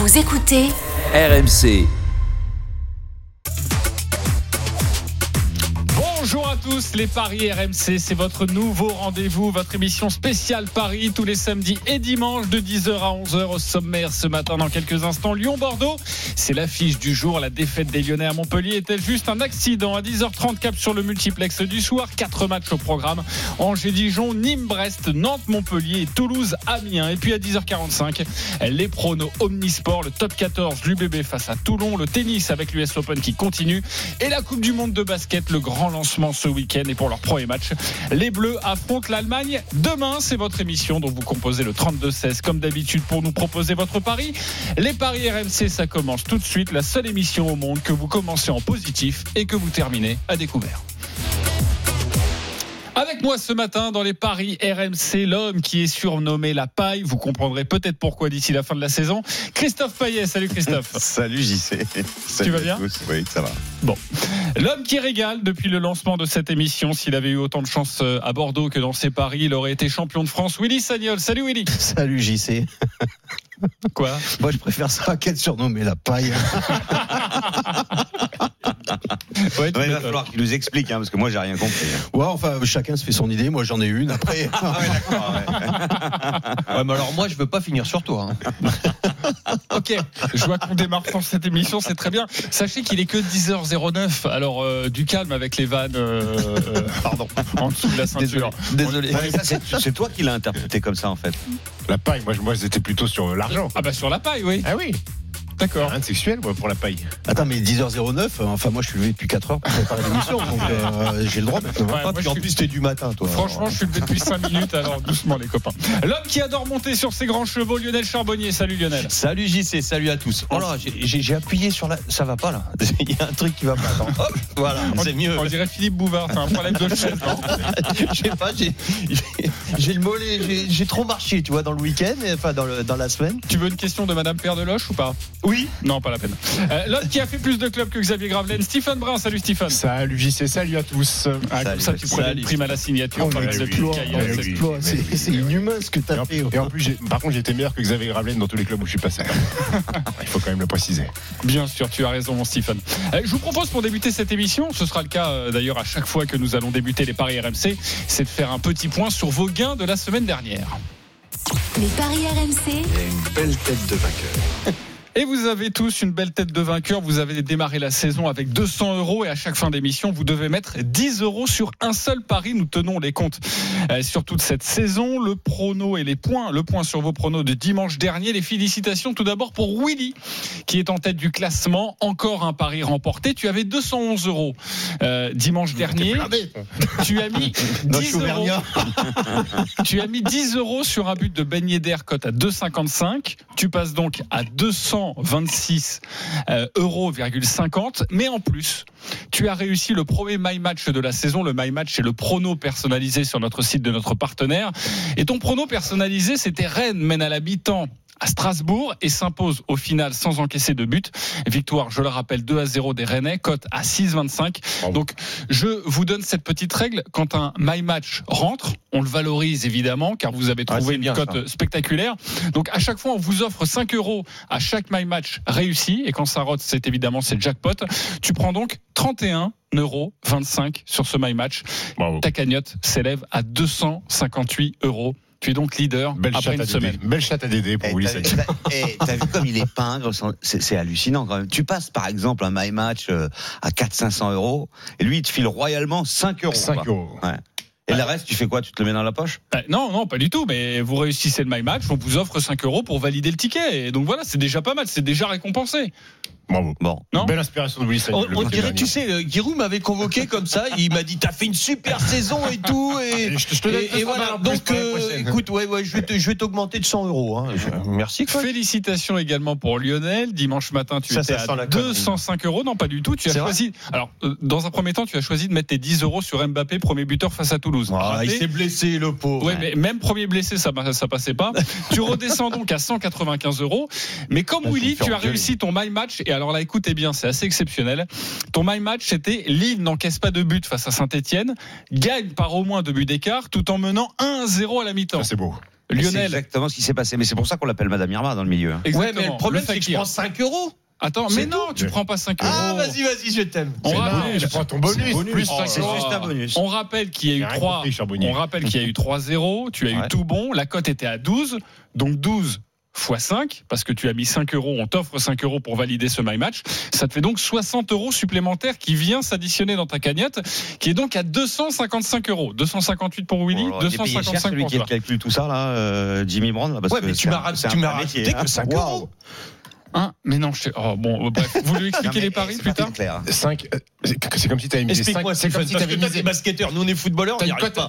Vous écoutez RMC. Tous, les Paris RMC, c'est votre nouveau rendez-vous, votre émission spéciale Paris tous les samedis et dimanches de 10h à 11h au sommaire ce matin dans quelques instants. Lyon-Bordeaux, c'est l'affiche du jour. La défaite des Lyonnais à Montpellier est-elle juste un accident? À 10h30 cap sur le multiplex du soir, quatre matchs au programme. Angers-Dijon, Nîmes-Brest, Nantes-Montpellier et Toulouse-Amiens. Et puis à 10h45, les pronos Omnisport, le top 14, l'UBB face à Toulon, le tennis avec l'US Open qui continue et la Coupe du Monde de basket, le grand lancement ce week-end et pour leur premier match. Les Bleus affrontent l'Allemagne. Demain, c'est votre émission dont vous composez le 32-16 comme d'habitude pour nous proposer votre pari. Les paris RMC, ça commence tout de suite. La seule émission au monde que vous commencez en positif et que vous terminez à découvert. Avec moi ce matin dans les paris RMC, l'homme qui est surnommé la paille. Vous comprendrez peut-être pourquoi d'ici la fin de la saison. Christophe Paillet. Salut Christophe. Salut JC. tu vas bien Oui, ça va. Bon. L'homme qui régale depuis le lancement de cette émission. S'il avait eu autant de chance euh, à Bordeaux que dans ses paris, il aurait été champion de France. Willy Sagnol. Salut Willy. Salut JC. Quoi? Moi, je préfère ça qu'être surnommé la paille. ouais, il va falloir qu'il nous explique, hein, parce que moi, j'ai rien compris. Hein. Ouais, enfin, chacun se fait son idée. Moi, j'en ai une. Après. ah ouais, d'accord. Ouais. ouais. mais alors, moi, je veux pas finir sur toi. Hein. ok, je vois qu'on démarre pour cette émission, c'est très bien. Sachez qu'il est que 10h09. Alors, euh, du calme avec les vannes. Euh, pardon, en dessous de la ceinture. Désolé. Désolé. c'est toi qui l'as interprété comme ça, en fait. La paille, moi, moi c'était plutôt sur l'argent. Ah bah sur la paille, oui. Ah oui. D'accord. Rien de sexuel, moi, pour la paille. Attends, mais 10h09, enfin, moi, je suis levé depuis 4 heures pour préparer l'émission, donc euh, j'ai le droit maintenant. Ouais, puis en plus, t'es du matin, toi. Franchement, alors. je suis levé depuis 5 minutes, alors doucement, les copains. L'homme qui adore monter sur ses grands chevaux, Lionel Charbonnier. Salut, Lionel. Salut, JC, salut à tous. Oh là, j'ai appuyé sur la. Ça va pas, là. Il y a un truc qui va pas. Attends. Hop, voilà, c'est mieux. On dirait Philippe Bouvard, un problème de chaise, non Je sais pas, j'ai le mollet, j'ai trop marché, tu vois, dans le week-end, enfin, dans, le, dans la semaine. Tu veux une question de Madame Père de Loche ou pas? Oui. Non, pas la peine. Euh, L'autre qui a fait plus de clubs que Xavier Gravelaine, Stephen Brun. Salut Stephen. Salut JC, salut à tous. Ah, comme ça, tu prends une prime à la signature. Oh, c'est inhumain ce que tu as fait. Et en plus, par contre, j'étais meilleur que Xavier Gravelaine dans tous les clubs où je suis passé. Il faut quand même le préciser. Bien sûr, tu as raison, mon Stephen. Euh, je vous propose pour débuter cette émission, ce sera le cas euh, d'ailleurs à chaque fois que nous allons débuter les paris RMC, c'est de faire un petit point sur vos gains de la semaine dernière. Les paris RMC. Il y a une belle tête de vainqueur. Et vous avez tous une belle tête de vainqueur. Vous avez démarré la saison avec 200 euros et à chaque fin d'émission, vous devez mettre 10 euros sur un seul pari. Nous tenons les comptes euh, sur toute cette saison. Le prono et les points. Le point sur vos pronos de dimanche dernier. Les félicitations tout d'abord pour Willy qui est en tête du classement. Encore un pari remporté. Tu avais 211 euros euh, dimanche dernier. Tu as mis 10 euros. tu as mis 10 euros sur un but de Ben Yedder cote à 2,55. Tu passes donc à 200 26 euros, 50. Mais en plus, tu as réussi le premier My Match de la saison. Le My Match, c'est le prono personnalisé sur notre site de notre partenaire. Et ton prono personnalisé, c'était Rennes mène à l'habitant à Strasbourg et s'impose au final sans encaisser de but. Victoire, je le rappelle, 2 à 0 des Rennais, cote à 6,25. Donc, je vous donne cette petite règle. Quand un My Match rentre, on le valorise évidemment, car vous avez trouvé ah, une cote spectaculaire. Donc, à chaque fois, on vous offre 5 euros à chaque My Match réussi. Et quand ça rote, c'est évidemment, c'est jackpot. Tu prends donc 31 euros 25 sur ce My Match. Bravo. Ta cagnotte s'élève à 258 euros. Tu es donc leader Belle après une semaine. Belle chatte à Dédé pour hey, Willy Et t'as vu comme il est pingre C'est hallucinant quand même. Tu passes par exemple un My Match euh, à 400-500 euros et lui il te file royalement 5 euros. 5 euros. Ouais. Et le reste, tu fais quoi? Tu te le mets dans la poche? Bah, Non, non, pas du tout. Mais vous réussissez le My Match, on vous offre 5 euros pour valider le ticket. Et donc voilà, c'est déjà pas mal, c'est déjà récompensé. Bravo. Bon. Non Belle inspiration de Willy On, on dirait, tu sais, euh, Giroud m'avait convoqué comme ça. Il m'a dit, t'as fait une super saison et tout. Et, je, je te donne et, et voilà. Donc, euh, écoute, ouais, ouais, je vais, je vais t'augmenter de 100 euros. Hein. Merci. Quoi. Félicitations également pour Lionel. Dimanche matin, tu Ça, étais ça à la 205 euros. Non, pas du tout. Tu as choisi. Alors, euh, dans un premier temps, tu as choisi de mettre tes 10 euros sur Mbappé, premier buteur face à Toulouse. Ah, il s'est blessé, le pauvre. Ouais, mais même premier blessé, ça, ça passait pas. tu redescends donc à 195 euros. Mais comme Willy, tu as réussi ton my match. Et alors là, écoutez bien, c'est assez exceptionnel. Ton my match, c'était Lille n'encaisse pas de but face à Saint-Etienne, gagne par au moins deux buts d'écart, tout en menant 1-0 à la mi-temps. Ça, c'est beau. C'est Lionel. exactement ce qui s'est passé. Mais c'est pour ça qu'on l'appelle Madame Irma dans le milieu. hein. Ouais, mais le problème, c'est que je prends 5 euros. Attends, mais non, tu prends pas 5 euros. Ah, vas-y, vas-y, je t'aime. On C'est rappelle- non, tu prends ton bonus, bonus. plus Oh 5 C'est là juste un bonus. On rappelle qu'il y a eu J'ai rien 3 compris, Charbonnier. On rappelle qu'il y a eu 3-0, tu as eu tout bon, la cote était à 12, donc 12 x 5, parce que tu as mis 5 euros, on t'offre 5 euros pour valider ce My Match. Ça te fait donc 60 euros supplémentaires qui vient s'additionner dans ta cagnotte, qui est donc à 255 euros. 258 pour Willy, Oh là, il est payé cher, 255 celui pour qui calcule tout ça là, euh, Jimmy Brown là, parce Ouais, que mais tu m'as hein. que 5 Waouh. euros. Hein mais non, je sais. Oh, bon, bref, vous lui expliquez les paris plus tard clair. 5, c'est comme si tu avais misé 5. Explique-moi, C'est Stephen, comme si tu parce avais que toi, t'es misé. basketteur, nous on est footballeurs, on T'as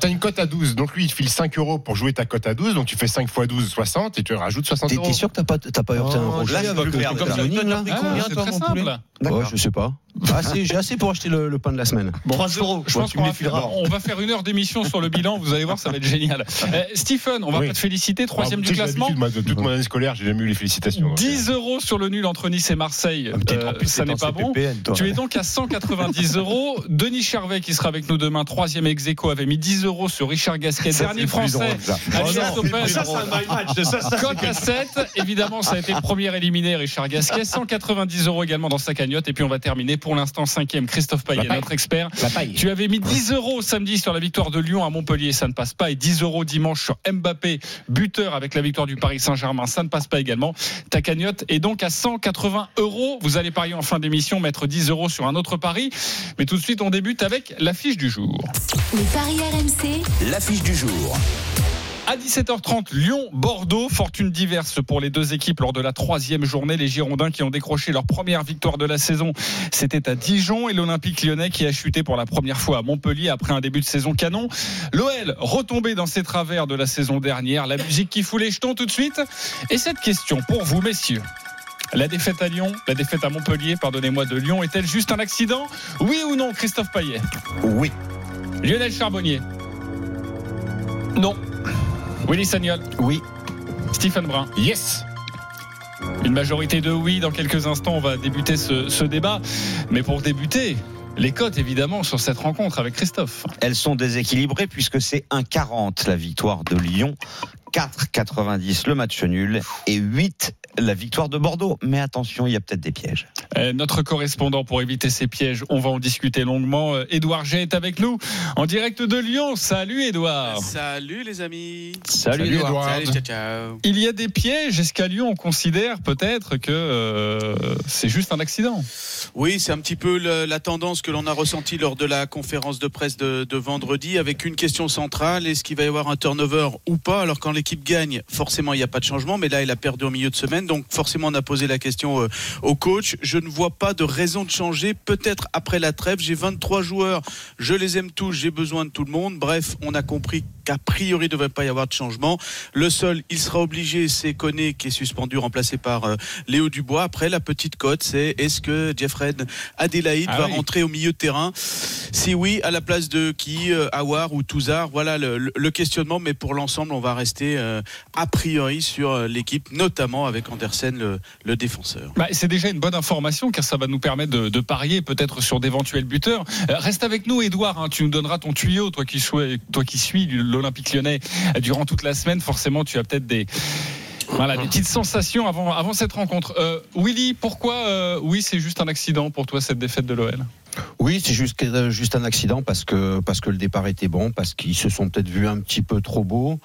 une, cote, à 12, donc lui il te file 5 euros pour jouer ta cote à 12, donc tu fais 5 x 12, 60 et tu rajoutes 60 T'es euros. t'es sûr que t'as pas, t'as pas heurté un Oh, rocher là, c'est comme Mais Ah, combien, c'est toi, mon poulet Ouais, je sais pas. Assez- J'ai assez pour acheter le, le pain de la semaine. Bon, 3 je- euros. Je pense tu qu'on me va, faire une heure d'émission sur le bilan. Vous allez voir, ça va être génial. Euh, Stephen, on va Oui. pas te féliciter, troisième Alors, du classement. l'habitude, moi, de toute mon année scolaire, j'ai jamais eu les félicitations. donc, 10 euros sur le nul entre Nice et Marseille. Euh, ça n'est pas bon. Tu es donc à 190 euros. Denis Charvet, qui sera avec nous demain, troisième ex aequo, avait mis 10 euros sur Richard Gasquet, Ça, dernier français. à Oh Cote à 7, évidemment, ça a été le premier éliminé, Richard Gasquet. 190 euros également dans sa cagnotte. Et puis, on va terminer pour l'instant cinquième, Christophe Payet, paille. notre expert. Tu avais mis 10 euros samedi sur la victoire de Lyon à Montpellier, ça ne passe pas. Et 10 euros dimanche sur Mbappé, buteur avec la victoire du Paris Saint-Germain, ça ne passe pas également. Ta cagnotte est donc à 180 euros. Vous allez parier en fin d'émission, mettre 10 euros sur un autre pari. Mais tout de suite, on débute avec l'affiche du jour. Les paris RMC, L'affiche du jour. À 17h30, Lyon-Bordeaux, fortune diverse pour les deux équipes lors de la troisième journée. Les Girondins qui ont décroché leur première victoire de la saison, c'était à Dijon et l'Olympique lyonnais qui a chuté pour la première fois à Montpellier après un début de saison canon. L'OL retombé dans ses travers de la saison dernière. La musique qui fout les jetons tout de suite. Et cette question pour vous, messieurs. La défaite à Lyon, la défaite à Montpellier, pardonnez-moi, de Lyon, est-elle juste un accident? Oui ou non, Christophe Payet? Oui. Lionel Charbonnier? Non. Willy Sagnol? Oui. Stephen Brun? Yes Une majorité de oui. Dans quelques instants, on va débuter ce, ce débat. Mais pour débuter, les cotes évidemment sur cette rencontre avec Christophe. Elles sont déséquilibrées puisque c'est 1,40 la victoire de Lyon, 4,90 le match nul et 8 la victoire de Bordeaux. Mais attention, il y a peut-être des pièges. Euh, notre correspondant pour éviter ces pièges, on va en discuter longuement. Euh, Édouard G est avec nous en direct de Lyon. Salut Édouard. Salut les amis. Salut, Salut, Édouard. Salut, ciao, ciao. Il y a des pièges. Est-ce qu'à Lyon on considère peut-être que euh, c'est juste un accident? Oui, c'est un petit peu le- la tendance que l'on a ressentie lors de la conférence de presse de, de vendredi avec une question centrale est-ce qu'il va y avoir un turnover ou pas? Alors quand l'équipe gagne, forcément il n'y a pas de changement, mais là elle a perdu au milieu de semaine, donc forcément on a posé la question euh, au coach. Je ne vois pas de raison de changer. Peut-être après la trêve, j'ai 23 joueurs, je les aime tous, j'ai besoin de tout le monde. Bref, on a compris qu'a priori il ne devrait pas y avoir de changement. Le seul, il sera obligé, c'est Koné qui est suspendu, remplacé par euh, Léo Dubois. Après, la petite cote, c'est est-ce que Jeffred Adélaïde Ah va oui. rentrer au milieu de terrain? Si oui, à la place de qui euh, Awar ou Touzard? Voilà le, questionnement, mais pour l'ensemble, on va rester euh, a priori sur l'équipe, notamment avec Andersen, le, défenseur. Bah, c'est déjà une bonne information car ça va nous permettre de, parier peut-être sur d'éventuels buteurs. Euh, reste avec nous, Edouard. hein, tu nous donneras ton tuyau, toi qui, toi qui suis l'Olympique lyonnais euh, durant toute la semaine. Forcément, tu as peut-être des. Voilà, des petites sensations avant, cette rencontre. Euh, Willy, pourquoi oui, c'est juste un accident pour toi cette défaite de l'OL Oui, c'est juste, un accident parce que, le départ était bon, parce qu'ils se sont peut-être vus un petit peu trop beaux.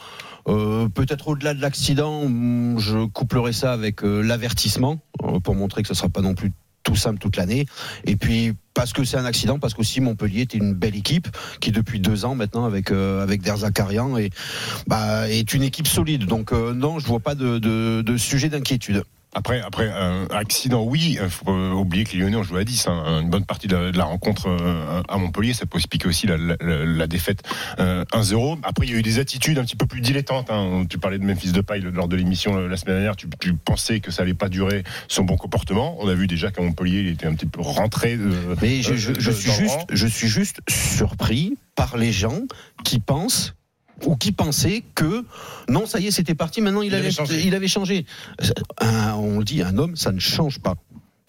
Euh, peut-être au-delà de l'accident, hum, je couplerai ça avec euh, l'avertissement euh, pour montrer que ce sera pas non plus tout simple toute l'année. Et puis parce que c'est un accident, parce qu'aussi Montpellier était une belle équipe qui depuis deux ans maintenant avec euh, bah, est une équipe solide. Donc non, je vois pas de sujet d'inquiétude. Après, après un accident, oui. Il faut pas oublier que les Lyonnais ont joué à 10. hein. Une bonne partie de la, de la rencontre euh, à Montpellier, ça peut expliquer aussi la, la- la défaite euh, 1-0. Après, il y a eu des attitudes un petit peu plus dilettantes. hein. Tu parlais de Memphis Depay lors de l'émission euh, la semaine dernière. Tu, tu pensais que ça allait pas durer son bon comportement. On a vu déjà qu'à Montpellier, il était un petit peu rentré. De, Mais je, euh, je- de- je suis juste, je suis juste surpris par les gens qui pensent ou qui pensaient que non, ça y est, c'était parti. Maintenant, il, avait changé. il avait changé. Un- on le dit, un homme, ça ne change pas.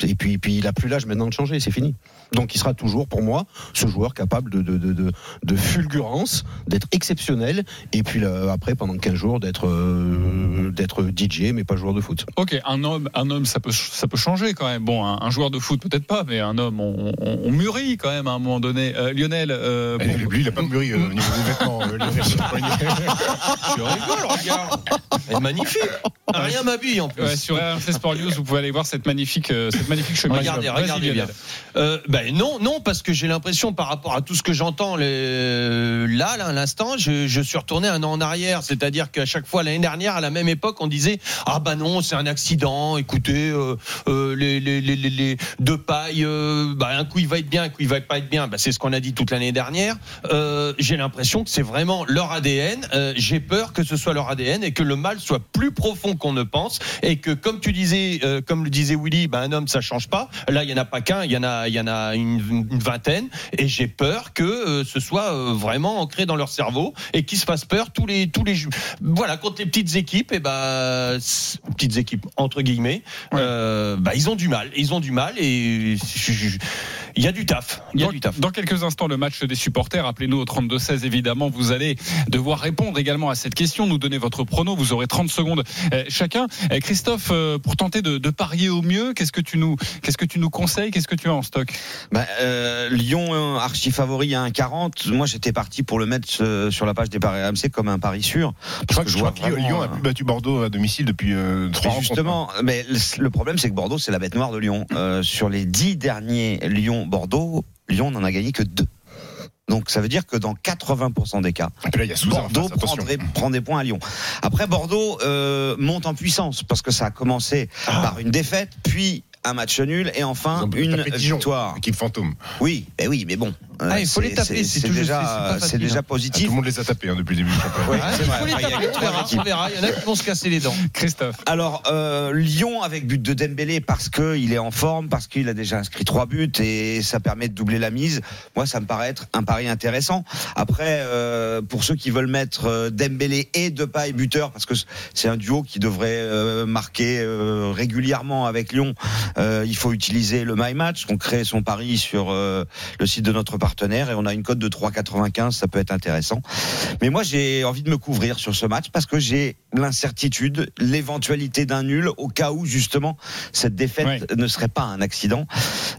Et puis, puis il a plus l'âge maintenant de changer, c'est fini. Donc il sera toujours, pour moi, ce joueur capable de, de, de, de, de fulgurance, d'être exceptionnel, et puis là, après, pendant 15 jours, d'être euh, d'être DJ, mais pas joueur de foot. Ok, un homme, un homme, ça peut, ça peut changer quand même. Bon, un, un joueur de foot peut-être pas, mais un homme, on, on, on mûrit quand même à un moment donné. Euh, Lionel, euh, pour- Lui, il a pas mûri euh, au niveau des vêtements. euh. Je rigole, regarde. Elle est magnifique. Rien m'habille en plus. Ouais, sur RMC Sport News, vous pouvez aller voir cette magnifique, euh, cette magnifique chemise. Regardez, regardez Lionel. bien. Ben non, non, parce que j'ai l'impression par rapport à tout ce que j'entends là, là, à l'instant, je, suis retourné un an en arrière. C'est-à-dire qu'à chaque fois l'année dernière, à la même époque, on disait ah bah non, c'est un accident. Écoutez, euh, euh, les, les, les, les, deux pailles, euh, bah, un coup il va être bien, un coup il va pas être bien. Bah, c'est ce qu'on a dit toute l'année dernière. Euh, j'ai l'impression que c'est vraiment leur ADN. Euh, j'ai peur que ce soit leur ADN et que le mal soit plus profond qu'on ne pense et que comme tu disais, comme le disait Willy, bah, un homme ça change pas. Là, il y en a pas qu'un, il y en a, il y en a une, une vingtaine et j'ai peur que euh, ce soit euh, vraiment ancré dans leur cerveau et qu'ils se fassent peur tous les tous les voilà contre les petites équipes et bah c- petites équipes entre guillemets, euh, bah ils ont du mal, ils ont du mal et je- je- il y a du taf, il y a Dans, du taf. dans quelques instants, le match des supporters. Appelez-nous au 32-16, évidemment. Vous allez devoir répondre également à cette question, nous donner votre prono. Vous aurez 30 secondes euh, chacun. Euh, Christophe, euh, pour tenter de, de parier au mieux, qu'est-ce que tu nous, qu'est-ce que tu nous conseilles Qu'est-ce que tu as en stock? Bah, euh, Lyon archi favori à 1,40. Moi, j'étais parti pour le mettre euh, sur la page des paris RMC comme un pari sûr. Je crois que, je crois vois que Lyon- Lyon a plus battu Bordeaux à domicile depuis euh, ans. justement, mais le- le problème, c'est que Bordeaux, c'est la bête noire de Lyon. Euh, sur les dix derniers Lyon-Bordeaux, Lyon n'en a gagné que deux. Donc ça veut dire que dans 80% des cas, là, il y a Bordeaux prend des points à Lyon. Après, Bordeaux euh, monte en puissance parce que ça a commencé par une défaite, puis un match nul et enfin une Dijon, victoire. Équipe fantôme. Oui, ben oui, mais bon. euh, Ah, il faut les taper, c'est déjà, c'est hein. Ah, tout positif. le monde les a tapés hein, depuis le début Ah, il faut les taper, on verra, équipes. on verra. Il y en a qui vont se casser les dents. Christophe. Alors euh, Lyon avec but de Dembélé parce que il est en forme, parce qu'il a déjà inscrit trois buts et ça permet de doubler la mise. Moi, ça me paraît être un pari intéressant. Après, euh, pour ceux qui veulent mettre euh, Dembélé et Depay buteur, parce que c'est un duo qui devrait euh, marquer euh, régulièrement avec Lyon, il faut utiliser le My Match. On crée son pari sur euh, le site de notre partenaire et on a une cote de 3,95. Ça peut être intéressant. Mais moi, j'ai envie de me couvrir sur ce match parce que j'ai l'incertitude, l'éventualité d'un nul au cas où justement cette défaite ne serait pas un accident.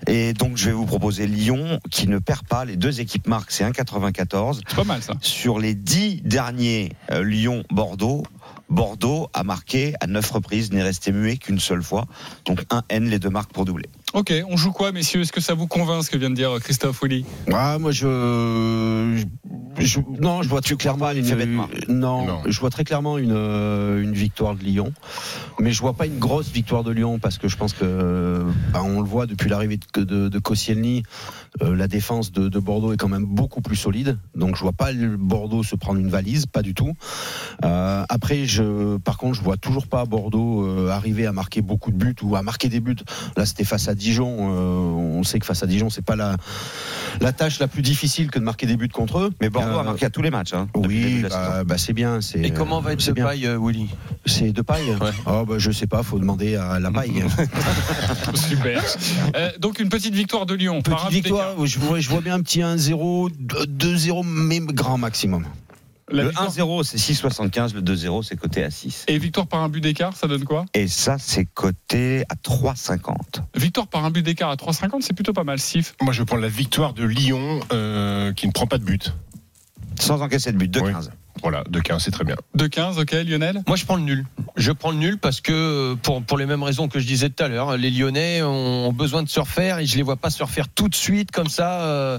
Et donc, je vais vous proposer Lyon qui ne perd pas. Les deux équipes marquent, c'est 1,94. C'est pas mal ça. Sur les dix derniers euh, Lyon-Bordeaux, Bordeaux a marqué à neuf reprises, n'est resté muet qu'une seule fois. Donc un N, les deux marques pour doubler. Ok, on joue quoi, messieurs? Est-ce que ça vous convainc ce que vient de dire Christophe Willy Ah, moi, je, je- non, je vois très clairement une, non, Non. je vois très clairement une, euh, une victoire de Lyon, mais je vois pas une grosse victoire de Lyon parce que je pense que, bah, on le voit depuis l'arrivée de, de, de Koscielny, euh, la défense de, de Bordeaux est quand même beaucoup plus solide, donc je vois pas le Bordeaux se prendre une valise, pas du tout. Euh, après, je, par contre, je vois toujours pas Bordeaux euh, arriver à marquer beaucoup de buts ou à marquer des buts. Là, c'était face à Dijon. euh, on sait que face à Dijon, c'est pas la la tâche la plus difficile que de marquer des buts contre eux. Mais Bordeaux Euh, a marqué à tous les matchs. Hein, Oui, bah, bah, c'est bien. Et comment va être euh, Willy? C'est de paille? Ouais. Oh, bah, je sais pas, faut demander à la paille. Super. Euh, donc une petite victoire de Lyon. par un Petite but je vois, je vois bien un petit 1-0, 2-0, mais grand maximum. La Le victoire- 1-0, c'est 6,75. Le 2-0, c'est coté à 6. Et victoire par un but d'écart, ça donne quoi? Et ça, c'est coté à 3,50. Victoire par un but d'écart à 3,50, c'est plutôt pas mal, Sif. Moi, je prends la victoire de Lyon euh, qui ne prend pas de but. Sans encaisser de but, 2,15. Voilà, de 15, c'est très bien. De 15, ok, Lionel? Moi, je prends le nul. Je prends le nul parce que, pour, pour les mêmes raisons que je disais tout à l'heure, les Lyonnais ont besoin de se refaire et je les vois pas se refaire tout de suite comme ça euh,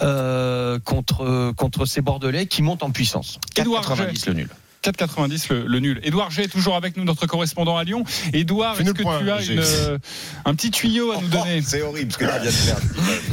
euh, contre, contre ces Bordelais qui montent en puissance. Édouard 4,90 le nul. 4,90 le, le nul. Édouard G est toujours avec nous, notre correspondant à Lyon. Édouard, est-ce que point, tu as une, euh, un petit tuyau à nous donner C'est horrible ce que tu viens de faire.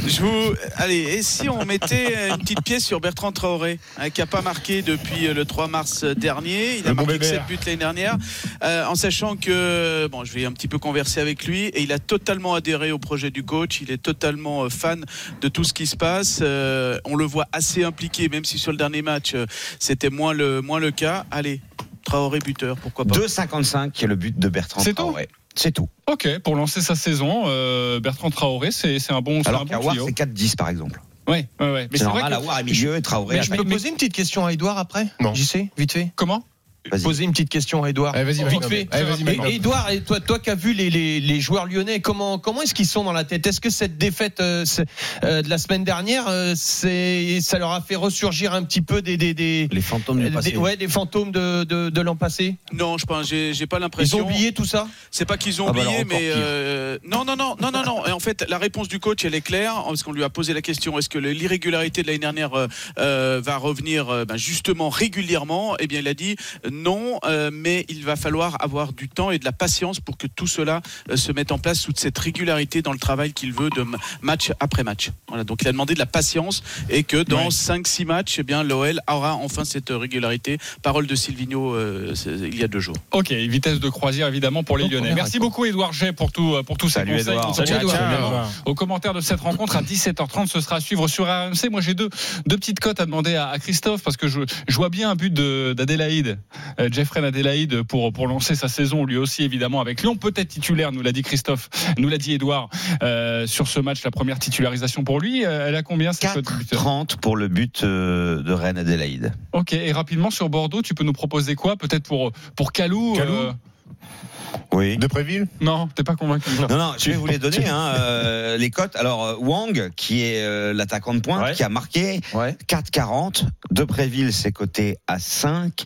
Je vous... Allez, et si on mettait une petite pièce sur Bertrand Traoré, hein, qui n'a pas marqué depuis le 3 mars dernier? Il a Le marqué que bébé. 7 buts l'année dernière, euh, en sachant que, bon, je vais un petit peu converser avec lui, et il a totalement adhéré au projet du coach. Il est totalement euh, fan de tout ce qui se passe. Euh, on le voit assez impliqué, même si sur le dernier match, euh, c'était moins le, moins le cas. Allez, Traoré buteur, pourquoi pas 2,55 qui est le but de Bertrand C'est tout Traoré. C'est tout. Ok, pour lancer sa saison, euh, Bertrand Traoré, c'est c'est un bon, c'est un Alors bon c'est 4-10 par exemple. Ouais, ouais, ouais. Mais C'est c'est vrai normal, que est milieu et Traoré Mais à je peux poser une petite question à Edouard après Non. J'y sais, vite fait. comment? Poser une petite question à Edouard. Allez, vas-y, vite fait. Allez, vas-y, Magnum. Et- Edouard, et toi, toi qui as vu les, les, les joueurs lyonnais, comment, comment est-ce qu'ils sont dans la tête? Est-ce que cette défaite euh, euh, de la semaine dernière, euh, c'est, ça leur a fait ressurgir un petit peu des, des, des, Les fantômes du des- passé. ouais, des fantômes de, de, de l'an passé? Non, je pense, j'ai j'ai pas Ils l'impression. ont oublié tout ça? C'est pas qu'ils ont Ah bah oublié, mais euh, non, non, non, non, non, non. Et en fait, la réponse du coach, elle est claire, parce qu'on lui a posé la question est-ce que l'irrégularité de l'année dernière va revenir ben, justement régulièrement? Eh bien, il a dit non, euh, mais il va falloir avoir du temps et de la patience pour que tout cela euh, se mette en place, toute cette régularité dans le travail qu'il veut de match après match. Voilà. Donc, il a demandé de la patience et que dans Ouais. 5-6 matchs, eh bien, l'OL aura enfin cette régularité. Parole de Silvino euh, il y a deux jours. Ok, vitesse de croisière évidemment pour les Donc, Lyonnais. Merci beaucoup Edouard J pour tout pour tous ces Salut, conseils. Aux commentaires de cette rencontre à 17h30, ce sera à suivre sur RMC. Moi j'ai deux deux petites cotes à demander à, à Christophe parce que je, je vois bien un but de- d'Adélaïde, euh, Jeffrey Adélaïde pour pour lancer sa saison lui aussi évidemment avec Lyon, peut-être titulaire, nous l'a dit Christophe, nous l'a dit Edouard euh, sur ce match, la première titularisation pour lui. Euh, Elle a combien cette cote buteur 4-30 pour le but euh, de Rennes Adélaïde. Ok, et rapidement sur Bordeaux, tu peux nous proposer quoi Peut-être pour pour Calou. Calou euh, Oui. De Préville Non, t'es pas convaincu. Non, non, je vais vous les donner, hein, euh, les cotes. Alors, euh, Wang, qui est euh, l'attaquant de pointe, Ouais. qui a marqué Ouais. 4,40. Depréville, c'est coté à 5.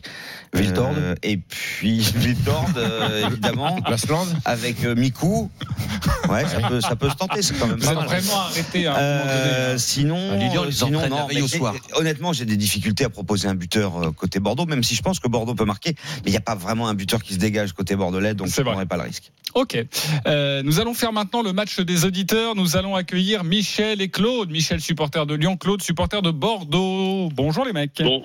Viltord. Euh, et puis, Viltord, euh, évidemment, avec euh, Mikou. Ouais, ça peut, ça peut se tenter, c'est quand même Vous pas êtes mal. vraiment arrêté à un moment donné. Euh, hein. sinon, À ils sinon non, mais au soir. honnêtement, j'ai des difficultés à proposer un buteur côté Bordeaux, même si je pense que Bordeaux peut marquer, mais il n'y a pas vraiment un buteur qui se dégage côté bordelais, donc je ne prendrai pas le risque. Ok. Euh, nous allons faire maintenant le match des auditeurs. Nous allons accueillir Michel et Claude. Michel, supporter de Lyon. Claude, supporter de Bordeaux. Bonjour les mecs. Bon,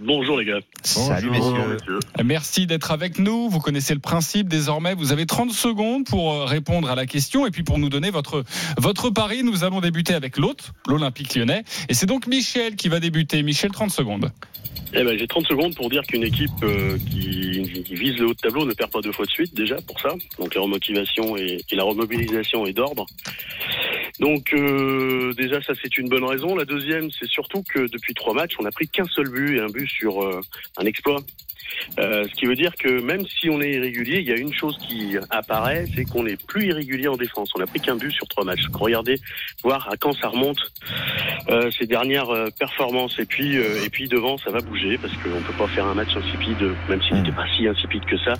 bonjour les gars. Salut Bonjour messieurs. messieurs. Merci d'être avec nous. Vous connaissez le principe désormais. Vous avez 30 secondes pour euh, répondre à la question et puis pour nous donner votre, votre pari. Nous allons débuter avec l'autre, l'Olympique lyonnais. Et c'est donc Michel qui va débuter. Michel, 30 secondes. Eh ben, j'ai 30 secondes pour dire qu'une équipe euh, qui, qui vise le haut de tableau ne perd pas deux fois de suite déjà pour ça. Donc la remotivation et, et la remobilisation est d'ordre. Donc euh, déjà ça c'est une bonne raison. La deuxième c'est surtout que depuis trois matchs on n'a pris qu'un seul but et un but sur euh, un exploit. Euh, ce qui veut dire que même si on est irrégulier, il y a une chose qui apparaît, c'est qu'on est plus irrégulier en défense. On n'a pris qu'un but sur trois matchs. Regardez, voir à quand ça remonte euh, ces dernières euh, performances. Et puis, euh, et puis devant, ça va bouger parce qu'on peut pas faire un match insipide, même s'il n'était pas si insipide que ça,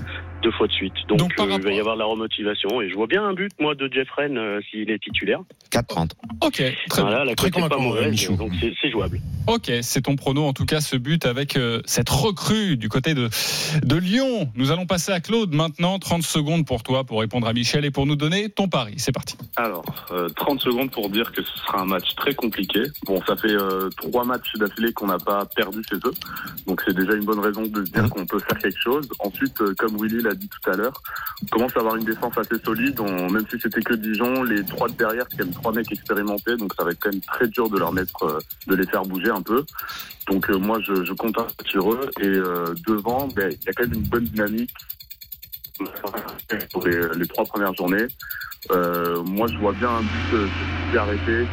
deux fois de suite. Donc, il va y avoir de la remotivation. Et je vois bien un but, moi, de Jeff Rennes euh, s'il est titulaire. 4-30. Ok, très bien. Voilà, la Très cote n'est pas mauvaise, donc c'est c'est jouable. Ok, c'est ton prono en tout cas ce but avec euh, cette recrue du côté de, de Lyon. Nous allons passer à Claude maintenant, 30 secondes pour toi pour répondre à Michel et pour nous donner ton pari. C'est parti. Alors, euh, 30 secondes pour dire que ce sera un match très compliqué. Bon, ça fait euh, trois matchs d'affilée qu'on n'a pas perdu chez eux. Donc c'est déjà une bonne raison de se dire qu'on peut faire quelque chose. Ensuite, euh, comme Willy l'a dit tout à l'heure, on commence à avoir une défense assez solide. On- même si c'était que Dijon, les trois de derrière, c'est quand même trois mecs expérimentés. Donc ça va être quand même très dur de leur mettre, euh, de les faire bouger un peu. Donc euh, moi, je, je compte sur eux. Et euh, ben, il y a quand même une bonne dynamique pour les, trois premières journées. Euh, moi, je vois bien un but euh, peut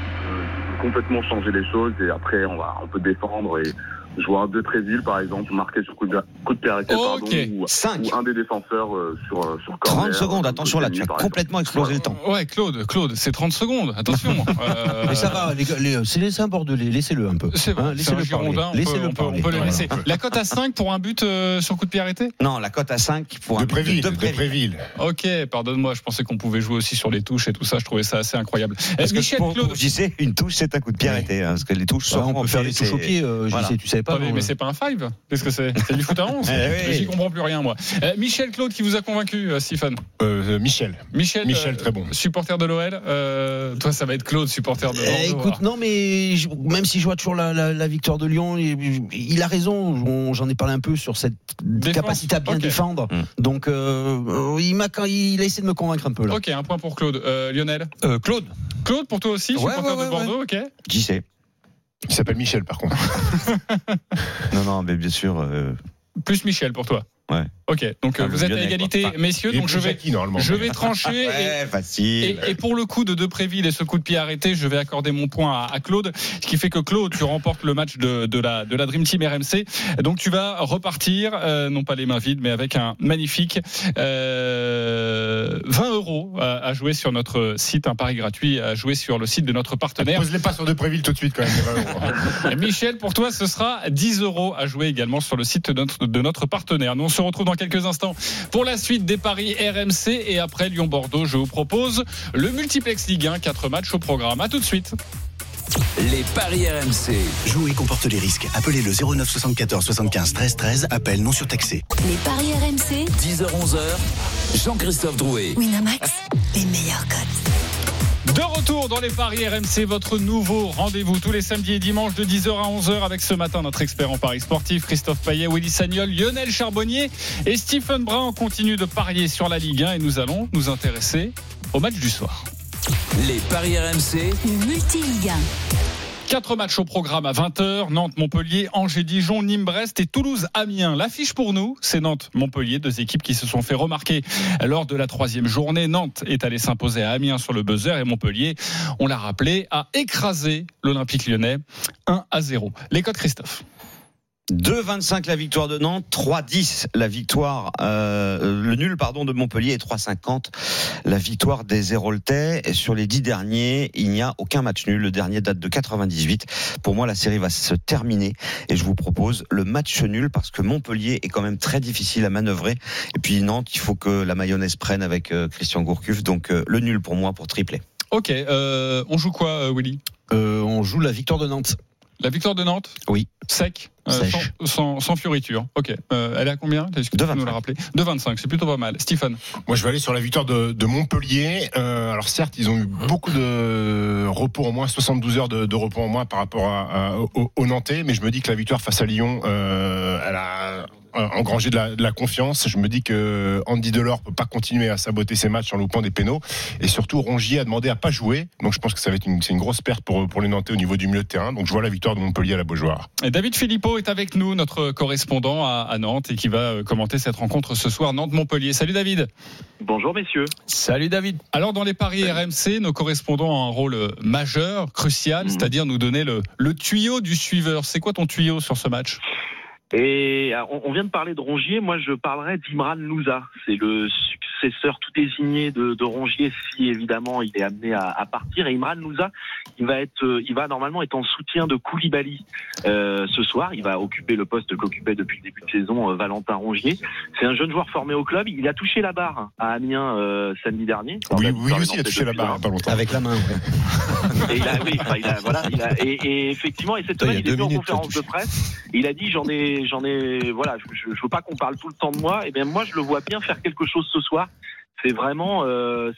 complètement changer les choses. Et après, on, va, on peut défendre. Et je vois un de Tréville, par exemple, marqué sur coup de, coup de pied arrêté, pardon, Ok. ou, 5. ou un des défenseurs euh, sur, euh, sur corner. 30 secondes, euh, attention là, tu as complètement explosé le temps. Ouais, Claude, Claude, c'est 30 secondes. Attention. Euh, Mais ça va, les gars, les- c'est laissez un bordelais, laissez-le un peu. C'est vrai, Hein, un laissez-le parler. Girondin, on peut, Laissez-le on peut- on parler. peut le Voilà. laisser. La cote à 5 pour un but euh, sur coup de pied arrêté? Non, la cote à 5 pour un De but Préville. de De Préville. Préville. Ok, pardonne-moi, je pensais qu'on pouvait jouer aussi sur les touches et tout ça, je trouvais ça assez incroyable. Parce que Michel, Claude, pour JC, une touche, c'est un coup de pied arrêté. hein, parce que les touches sont on peut faire des touches au pied, euh, j'y Voilà. sais, tu savais pas. Mais c'est pas un 5 Qu'est-ce que c'est? C'est du foot à 11 Eh oui. J'y comprends plus rien, moi. Euh, Michel Claude qui vous a convaincu, euh, Stephen Euh, Michel. Michel, Michel, euh, très bon. supporter de l'OL. euh, toi, ça va être Claude, supporter de Eh, Bordeaux. écoute, non, mais je- même si je vois toujours la, la- la victoire de Lyon, il, il a raison. On- J'en ai parlé un peu sur cette Défense. capacité à bien défendre. Mm. Donc, euh, il m'a quand il a essayé de me convaincre un peu là. Ok, un point pour Claude. Euh, Lionel Euh, Claude Claude, pour toi aussi, Ouais, supporter ouais, de ouais, Bordeaux, ok JC. Il s'appelle Michel, par contre. Non, non, mais bien sûr. euh, Plus Michel pour toi. Ouais. Ok, donc euh, Ah, vous êtes à égalité, quoi. messieurs. Donc je vais, Jackie, normalement. je vais trancher. et- Ouais, facile. Et, et pour le coup de Depréville et ce coup de pied arrêté, je vais accorder mon point à, à Claude, ce qui fait que Claude, tu remportes le match de, de la, de la Dream Team RMC. Donc tu vas repartir, euh, non pas les mains vides, mais avec un magnifique euh, 20 euros à, à jouer sur notre site, un pari gratuit à jouer sur le site de notre partenaire. Pose-les pas sur Depréville tout de suite quand même. les 20 euros. Michel, pour toi, ce sera 10 euros à jouer également sur le site de notre, de notre partenaire. Nous, on se retrouve dans quelques instants pour la suite des paris RMC et après Lyon-Bordeaux, je vous propose le multiplex Ligue 1, 4 matchs au programme. À tout de suite. Les paris RMC. Jouer comporte les risques. Appelez le 09 74 75 13 13. Appel non surtaxé. Les paris RMC. 10h-11h, Jean-Christophe Drouet. Winamax, les meilleurs codes. De retour dans les paris RMC, votre nouveau rendez-vous tous les samedis et dimanches de 10h à 11h avec ce matin notre expert en paris sportif Christophe Payet, Willy Sagnol, Lionel Charbonnier et Stephen Brun. On continue de parier sur la Ligue 1 et nous allons nous intéresser au match du soir. Les paris RMC, Le multi-Ligue 1. Quatre matchs au programme à 20h, Nantes, Montpellier, Angers, Dijon, Nîmes, Brest et Toulouse, Amiens. L'affiche pour nous, c'est Nantes, Montpellier, deux équipes qui se sont fait remarquer lors de la troisième journée. Nantes est allé s'imposer à Amiens sur le buzzer et Montpellier, on l'a rappelé, a écrasé l'Olympique lyonnais 1 à 0. Les codes Christophe. 2,25 la victoire de Nantes, 3,10 la victoire, euh, le nul pardon de Montpellier et 3,50 la victoire des Héroltais. Et Sur les dix derniers, il n'y a aucun match nul. Le dernier date de 98. Pour moi, la série va se terminer et je vous propose le match nul parce que Montpellier est quand même très difficile à manœuvrer. Et puis Nantes, il faut que la mayonnaise prenne avec euh, Christian Gourcuff. Donc euh, le nul pour moi pour tripler. Ok, euh, on joue quoi, Willy? Euh, on joue la victoire de Nantes. La victoire de Nantes Oui. Sec, euh, Sèche. sans, sans, sans fioriture. Ok, euh, elle est à combien Est-ce que nous la rappeler De 25, c'est plutôt pas mal. Stephen Moi, je vais aller sur la victoire de, de Montpellier. Euh, alors certes, ils ont eu beaucoup de repos en moins, 72 heures de, de repos en moins par rapport à, à- au, au Nantais, mais je me dis que la victoire face à Lyon, euh, elle a euh, engrangé de la, de la confiance. Je me dis que Andy Delors peut pas continuer à saboter ses matchs en loupant des pénaux, et surtout Rongier a demandé à pas jouer. Donc je pense que ça va être une, c'est une grosse perte pour pour les Nantais au niveau du milieu de terrain. Donc je vois la victoire de Montpellier à la Beaujoire. Et David Philippot est avec nous, notre correspondant à, à Nantes, et qui va euh, commenter cette rencontre ce soir, Nantes-Montpellier. Salut David. Bonjour messieurs. Salut David. Alors dans les paris RMC, nos correspondants ont un rôle euh, majeur, crucial, c'est-à-dire nous donner le, le tuyau du suiveur. C'est quoi ton tuyau sur ce match? Et euh, on on vient de parler de Rongier, moi je parlerai d'Imran Louza. C'est le successeur tout désigné de, de Rongier si évidemment il est amené à, à partir. Et Imran Louza, il va être, euh, il va normalement être en soutien de Koulibaly euh, ce soir. Il va occuper le poste qu'occupait depuis le début de saison euh, Valentin Rongier. C'est un jeune joueur formé au club. Il a touché la barre à Amiens euh, samedi dernier. Oui, oui, victoire aussi, il a touché la barre pas longtemps. Avec la main, ouais. Et il a, oui, enfin, il a, voilà, il a, et, et effectivement, et cette il semaine, il était en conférence de presse. il a dit, j'en ai, j'en ai, voilà, je, je, je veux pas qu'on parle tout le temps de moi. Et bien, moi, je le vois bien faire quelque chose ce soir. C'est vraiment, euh,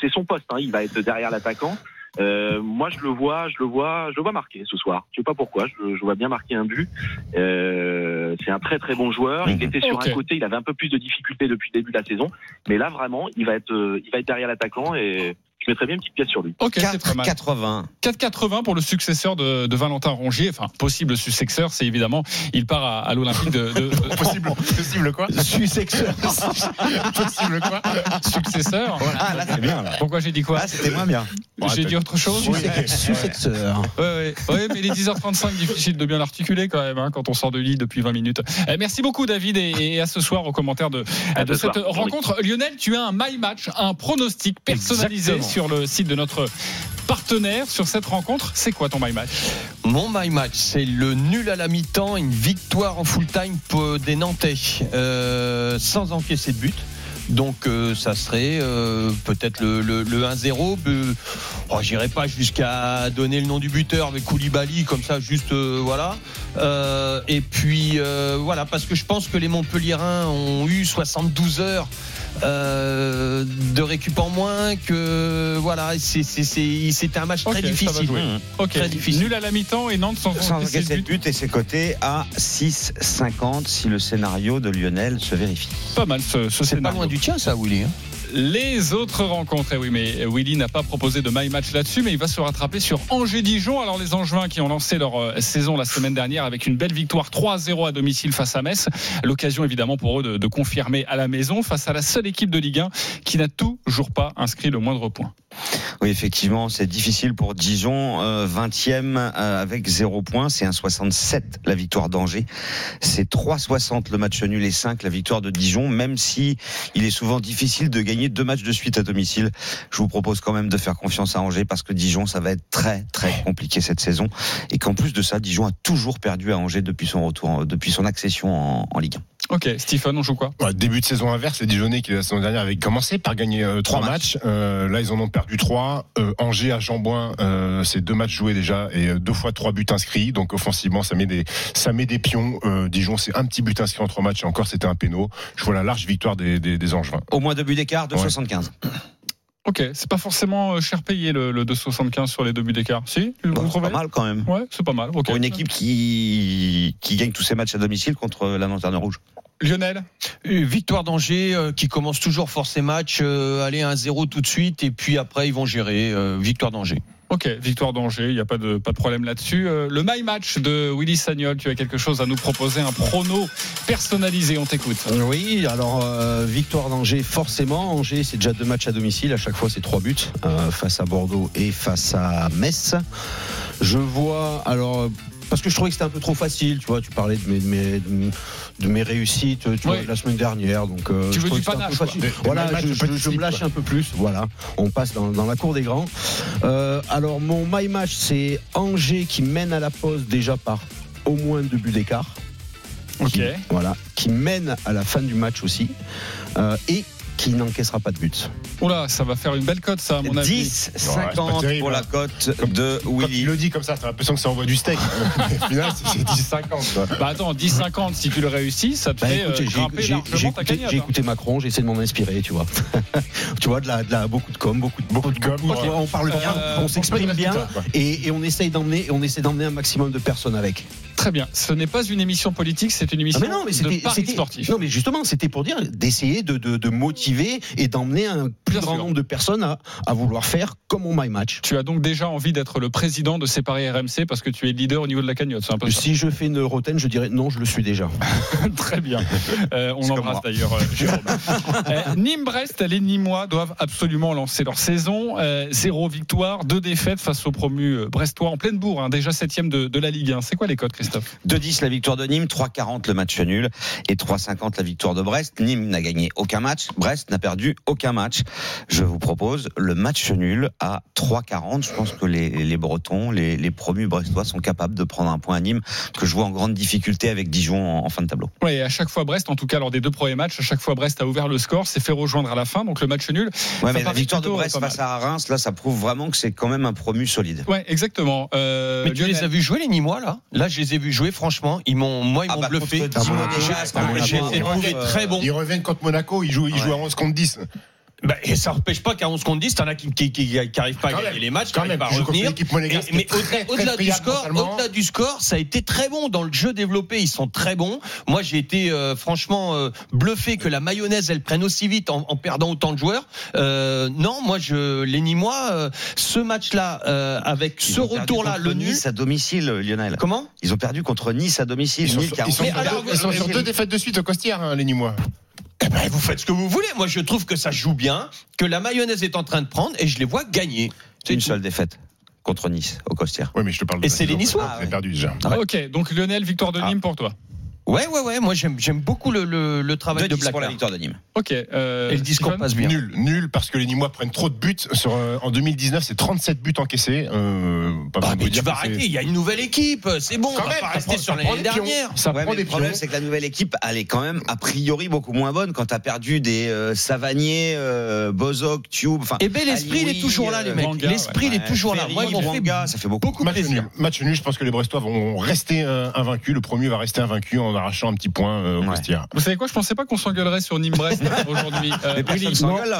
c'est son poste. Hein. Il va être derrière l'attaquant. Euh, moi, je le vois, je le vois, je le vois marquer ce soir. Je sais pas pourquoi. Je, le- je vois bien marquer un but. Euh, c'est un très très bon joueur. Il était sur un côté, il avait un peu plus de difficultés depuis le début de la saison, mais là vraiment, il va être, il va être derrière l'attaquant et je mettrais bien une petite pièce sur lui. Ok, c'est très mal. 4,80. 4,80 pour le successeur de, de Valentin Rongier. Enfin, possible successeur, c'est évidemment, il part à, à l'Olympique de, Possible, possible quoi Successeur. Possible quoi successeur. Ah là c'est bien là. Pourquoi j'ai dit quoi Ah c'était moins bien. J'ai dit autre chose Successeur. Ouais, ouais. ouais, mais les 10h35, difficile de bien l'articuler quand même, hein, quand on sort de lit depuis 20 minutes. Euh, merci beaucoup, David, et, et à ce soir au commentaire de, de ce cette soir. rencontre. Lionel, tu as un My Match, un pronostic personnalisé Exactement. Sur le site de notre partenaire sur cette rencontre. C'est quoi ton My Match? Mon my match, c'est le nul à la mi-temps, une victoire en full time des Nantais, euh, sans encaisser de but. Donc euh, ça serait euh, peut-être le, le, le 1-0. Euh, J'irai pas jusqu'à donner le nom du buteur, mais Koulibaly comme ça, juste voilà. Et puis voilà, parce que je pense que les Montpelliérains ont eu 72 heures de récup en moins. Que voilà, c'est- c'est- c'est- c'était un match très difficile. jouer. Ok, Très difficile. nul à la mi-temps et Nantes sans, Sans encaisser encaisser de de but. but et c'est coté à 6,50 si le scénario de Lionel se vérifie. Pas mal ce, ce C'est pas loin du tien, ça, Willy. hein Les autres rencontres, eh oui, mais Willy n'a pas proposé de my match là-dessus, mais il va se rattraper sur Angers-Dijon. Alors les Angevins qui ont lancé leur euh, saison la semaine dernière avec une belle victoire 3-0 à domicile face à Metz. L'occasion évidemment pour eux de, confirmer à la maison face à la seule équipe de Ligue 1 qui n'a toujours pas inscrit le moindre point. Oui, effectivement, c'est difficile pour Dijon. Euh, 20e euh, avec 0 points. C'est un 67 la victoire d'Angers. C'est 3,60 le match nul et 5 la victoire de Dijon, même si il est souvent difficile de gagner deux matchs de suite à domicile. Je vous propose quand même de faire confiance à Angers parce que Dijon, ça va être très très compliqué cette saison. Et qu'en plus de ça, Dijon a toujours perdu à Angers depuis son retour, depuis son accession en, en Ligue 1. Ok, Stephen, on joue quoi Ouais, Début de saison inverse, les Dijonais qui la saison dernière avaient commencé par gagner euh, trois Trois matchs. Euh, là, ils en ont perdu trois. Euh, Angers à Chamboin, euh, c'est deux matchs joués déjà et euh, deux fois trois buts inscrits. Donc offensivement, ça met des ça met des pions. Euh, Dijon, c'est un petit but inscrit en trois matchs et encore c'était un péno. Je vois la large victoire des, des, des Angevins. Au moins deux buts d'écart, de Ouais. 75. Ok, c'est pas forcément euh, cher payé le, le 2,75 sur les deux buts d'écart. Si Bon, c'est pas mal quand même. Ouais, c'est pas mal. Pour une équipe qui, qui gagne tous ses matchs à domicile contre la Lanterne Rouge. Lionel Euh, Victoire d'Angers euh, qui commence toujours fort ses matchs, euh, aller 1-0 tout de suite et puis après ils vont gérer. euh, victoire d'Angers. Ok, victoire d'Angers, il n'y a pas de, pas de problème là-dessus. Euh, le My Match de Willy Sagnol, tu as quelque chose à nous proposer, un prono personnalisé, on t'écoute. Oui, alors euh, victoire d'Angers, forcément. Angers, c'est déjà deux matchs à domicile. À chaque fois, c'est trois buts face à Bordeaux et face à Metz. Je vois, alors. Parce que je trouvais que c'était un peu trop facile, tu vois. Tu parlais de mes, de mes, de mes réussites, tu vois, Oui. la semaine dernière. Donc, euh, Tu je veux du panache, Voilà, je, me lâche quoi. un peu plus. Voilà, on passe dans, dans la cour des grands. Euh, alors, mon my match, c'est Angers qui mène à la pause déjà par au moins deux buts d'écart Ok. qui, voilà, qui mène à la fin du match aussi euh, et qui n'encaissera pas de but. Oula, ça va faire une belle cote, ça, à mon avis. 10, c'est pas 50 terrible, pour hein. la cote Comme- de Quand il Willy. le dit comme ça, t'as l'impression que ça envoie du steak. Au final, c'est- c'est 10-50. quoi. Bah attends, 10-50, si tu le réussis, ça te Bah, fait écoute, euh, j'ai- grimper j'ai- j'ai largement ta j'ai hein. écouté Macron, j'essaie de m'en inspirer, tu vois. tu vois, de la, de la, beaucoup de com, beaucoup de, Beaucoup de com. vois, on parle bien, Euh, on s'exprime bien et, et on essaye d'emmener, et on essaie d'emmener un maximum de personnes avec. Très bien. Ce n'est pas une émission politique, c'est une Ah, émission mais non, mais de paris sportif. non, mais justement, c'était pour dire d'essayer de, de, de motiver et d'emmener un plus Bien grand sûr. nombre de personnes à, à vouloir faire comme au My Match. Tu as donc déjà envie d'être le président de ces paris RMC parce que tu es leader au niveau de la cagnotte, c'est un peu ça. Si je fais une Roten, je dirais non, je le suis déjà. Très bien. Euh, on embrasse d'ailleurs euh, Jérôme. Euh, Nîmes-Brest, les Nîmois doivent absolument lancer leur saison. Euh, zéro victoire, deux défaites face aux promus euh, brestois en pleine bourre, hein, déjà septième de, de la Ligue 1. C'est quoi les codes, Christophe? 2-10 la victoire de Nîmes, 3-40 le match nul et 3-50 la victoire de Brest. Nîmes n'a gagné aucun match, Brest n'a perdu aucun match. Je vous propose le match nul à 3-40. Je pense que les, les Bretons, les, les promus brestois sont capables de prendre un point à Nîmes que je vois en grande difficulté avec Dijon en, en fin de tableau. Et à chaque fois Brest, en tout cas lors des deux premiers matchs, à chaque fois Brest a ouvert le score, s'est fait rejoindre à la fin, donc le match nul. Ouais, mais la victoire de Brest euh, pas face à Reims, là, ça prouve vraiment que c'est quand même un promu solide. Ouais, exactement. Euh, Mais tu Lionel, les as vus jouer les Nîmois là? Là, je les ai vus jouer. Franchement, ils m'ont, moi, ils Ah m'ont bah, bluffé. peu- été trouvé euh, très bon. Ils reviennent contre Monaco, ils jouent, ils Ouais. jouent à 11 contre 10. Bah, et ça n'empêche pas qu'à 11 contre 10, t'en as qui, qui, qui, qui arrivent pas à gagner même, les matchs, qui Quand arrivent même, pas à revenir. Et- mais au-delà, du score, mentalement. au-delà du score, ça a été très bon dans le jeu développé. Ils sont très bons. Moi, j'ai été euh, franchement euh, bluffé que la mayonnaise elle prenne aussi vite en, en perdant autant de joueurs. Euh, non, moi, je les Nîmois, euh, ce match-là euh, avec Ils ce ont perdu retour-là, contre le nul. Nice à domicile, Lionel. Comment? Ils ont perdu contre Nice à domicile. Ils sont, ils alors, deux, ils sont sur domicile. deux défaites de suite au Costière, hein, les Nîmois. Eh ben, vous faites ce que vous voulez. Moi, je trouve que ça joue bien, que la mayonnaise est en train de prendre, et je les vois gagner. C'est Une tout. seule défaite contre Nice au Costière. Oui, mais je te parle de Et la c'est les. Niçois. Ils ont perdu déjà. Ah, Ok, donc Lionel, victoire de Ah. Nîmes pour toi. Ouais, ouais, ouais. Moi, j'aime, j'aime beaucoup le, le, le travail de 2-10 pour la victoire de Nîmes. Ok. euh, Et le discours Stephen passe bien. Nul, nul parce que les Nîmois prennent trop de buts. Sur, euh, en 2019, c'est 37 buts encaissés. Euh, pas Ah, de mais tu vas arrêter. Il y a une nouvelle équipe. C'est bon. Quand on va même, pas ça rester prend- sur l'année dernière. Ça Ouais, prend des le problème, c'est que la nouvelle équipe, elle est quand même a priori beaucoup moins bonne quand tu as perdu des euh, Savanier, euh, Bozok, Tube. Enfin, Eh ben, l'esprit, il est toujours là, les mecs. L'esprit, il est toujours là. Moi, ils m'ont fait Mwanga, ça fait beaucoup. Match nul. Match nul. Je pense que les Brestois vont rester invaincus. Le premier va rester invaincu en arrachant un petit point euh, au Ouais. Vous savez quoi Je pensais pas qu'on s'engueulerait sur Nîmes-Brest aujourd'hui. Euh.